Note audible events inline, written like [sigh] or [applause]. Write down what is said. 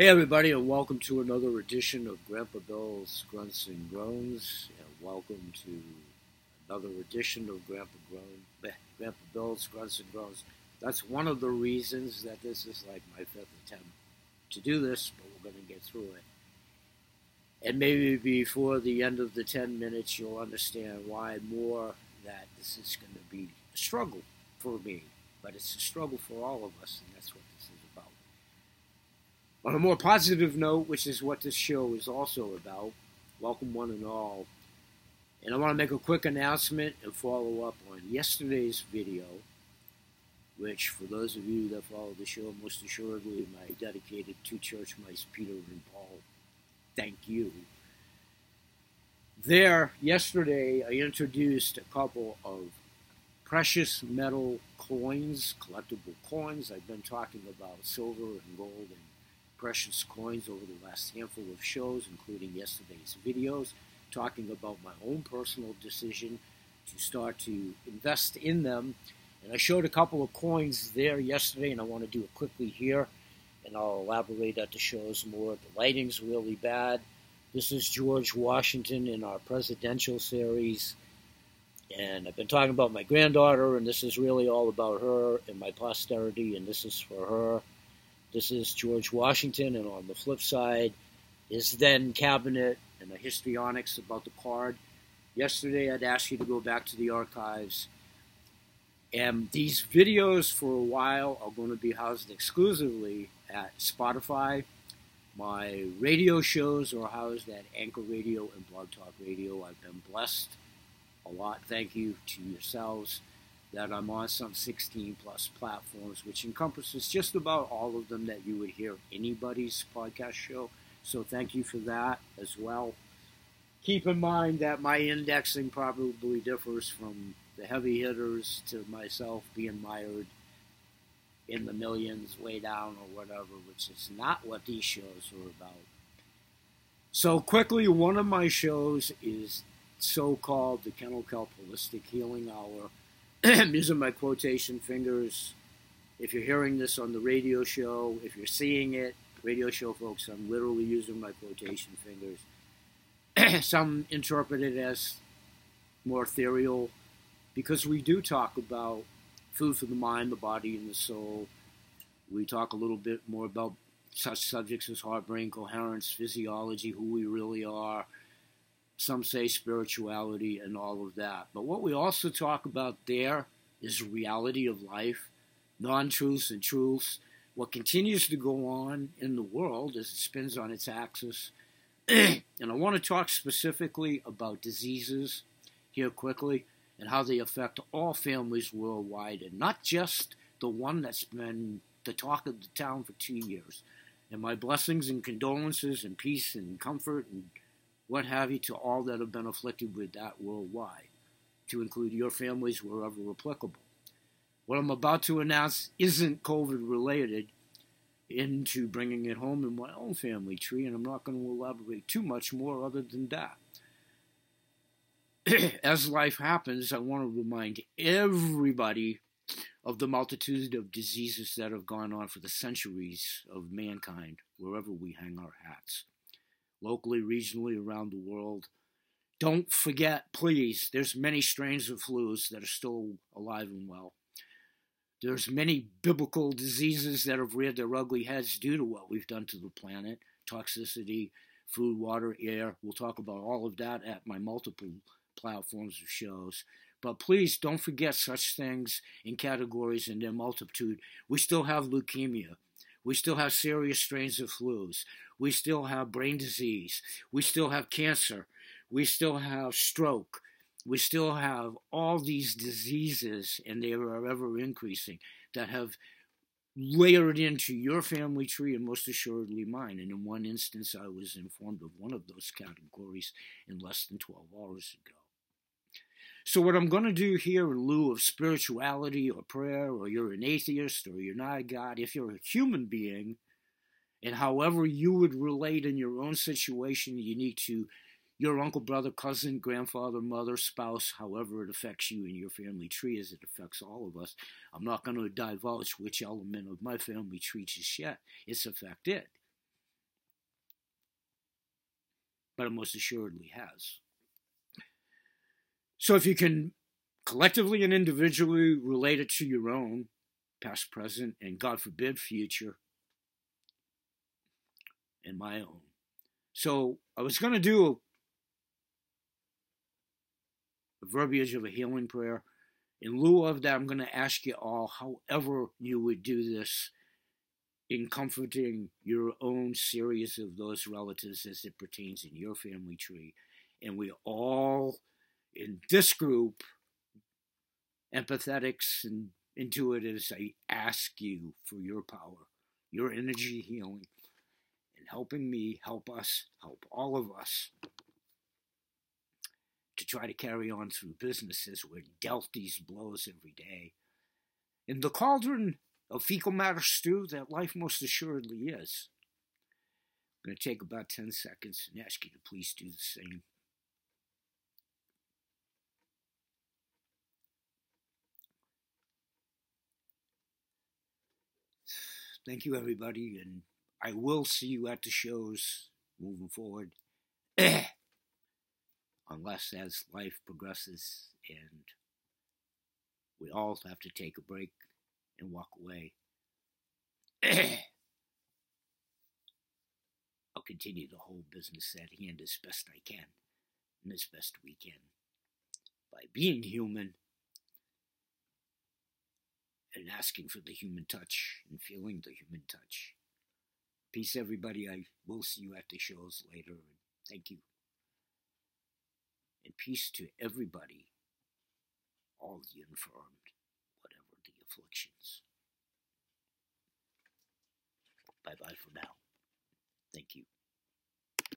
Hey, everybody, and welcome to another edition of Grandpa Bill's Grunts and Groans, and welcome to another edition of Grandpa Groan, Grandpa Bill's Grunts and Groans. That's one of the reasons that this is like my fifth attempt to do this, but we're going to get through it. And maybe before the end of the 10 minutes, you'll understand why more that this is going to be a struggle for me, but it's a struggle for all of us, and that's what this is. On a more positive note, which is what this show is also about, welcome one and all. And I want to make a quick announcement and follow up on yesterday's video, which, for those of you that follow the show, most assuredly, my dedicated two church mice, Peter and Paul, thank you. There, yesterday, I introduced a couple of precious metal coins, collectible coins. I've been talking about silver and gold and precious coins over the last handful of shows, including yesterday's videos, talking about my own personal decision to start to invest in them. And I showed a couple of coins there yesterday, and I want to do it quickly here, and I'll elaborate at the shows more. The lighting's really bad. This is George Washington in our presidential series. And I've been talking about my granddaughter, and this is really all about her and my posterity, and this is for her. This is George Washington, and on the flip side is then cabinet and the histrionics about the card. Yesterday, I'd asked you to go back to the archives. And these videos for a while are going to be housed exclusively at Spotify. My radio shows are housed at Anchor Radio and Blog Talk Radio. I've been blessed a lot. Thank you to yourselves that I'm on some 16 plus platforms, which encompasses just about all of them that you would hear anybody's podcast show. So thank you for that as well. Keep in mind that my indexing probably differs from the heavy hitters to myself being mired in the millions way down or whatever, which is not what these shows are about. So quickly, one of my shows is so-called the Kennel Kelp Holistic Healing Hour [clears throat] using my quotation fingers. If you're hearing this on the radio show, if you're seeing it, radio show folks, I'm literally using my quotation fingers. [clears throat] Some interpret it as more ethereal because we do talk about food for the mind, the body, and the soul. We talk a little bit more about such subjects as heart brain coherence, physiology, who we really are, some say spirituality and all of that. But what we also talk about there is reality of life, non truths and truths, what continues to go on in the world as it spins on its axis. [clears throat] and I want to talk specifically about diseases here quickly and how they affect all families worldwide and not just the one that's been the talk of the town for two years. And my blessings and condolences and peace and comfort and what have you, to all that have been afflicted with that worldwide, to include your families wherever applicable. What I'm about to announce isn't COVID related into bringing it home in my own family tree, and I'm not going to elaborate too much more other than that. [clears throat] As life happens, I want to remind everybody of the multitude of diseases that have gone on for the centuries of mankind, wherever we hang our hats locally, regionally, around the world. Don't forget, please, there's many strains of flus that are still alive and well. There's many biblical diseases that have reared their ugly heads due to what we've done to the planet, toxicity, food, water, air. We'll talk about all of that at my multiple platforms of shows. But please don't forget such things in categories in their multitude. We still have leukemia. We still have serious strains of flus. We still have brain disease. We still have cancer. We still have stroke. We still have all these diseases, and they are ever increasing, that have layered into your family tree and most assuredly mine. And in one instance, I was informed of one of those categories in less than 12 hours ago. So, what I'm going to do here, in lieu of spirituality or prayer, or you're an atheist or you're not a God, if you're a human being, and however you would relate in your own situation, unique to your uncle, brother, cousin, grandfather, mother, spouse, however it affects you in your family tree as it affects all of us. I'm not going to divulge which element of my family tree just yet. It's affected. but it most assuredly has. So if you can collectively and individually relate it to your own past, present, and God forbid, future, and my own. So I was going to do a verbiage of a healing prayer. In lieu of that, I'm going to ask you all, however you would do this, in comforting your own series of those relatives as it pertains in your family tree. And we all, in this group, empathetics and intuitives, I ask you for your power, your energy healing, and helping me help us, help all of us to try to carry on through businesses. We're dealt these blows every day. In the cauldron of fecal matter stew that life most assuredly is. I'm going to take about 10 seconds and ask you to please do the same. Thank you, everybody, and I will see you at the shows moving forward. [clears throat] Unless as life progresses and we all have to take a break and walk away. [clears throat] I'll continue the whole business at hand as best I can and as best we can by being human and asking for the human touch and feeling the human touch. Peace, everybody. I will see you at the shows later. And Thank you. And peace to everybody, all the infirmed, whatever the afflictions. Bye bye for now. Thank you.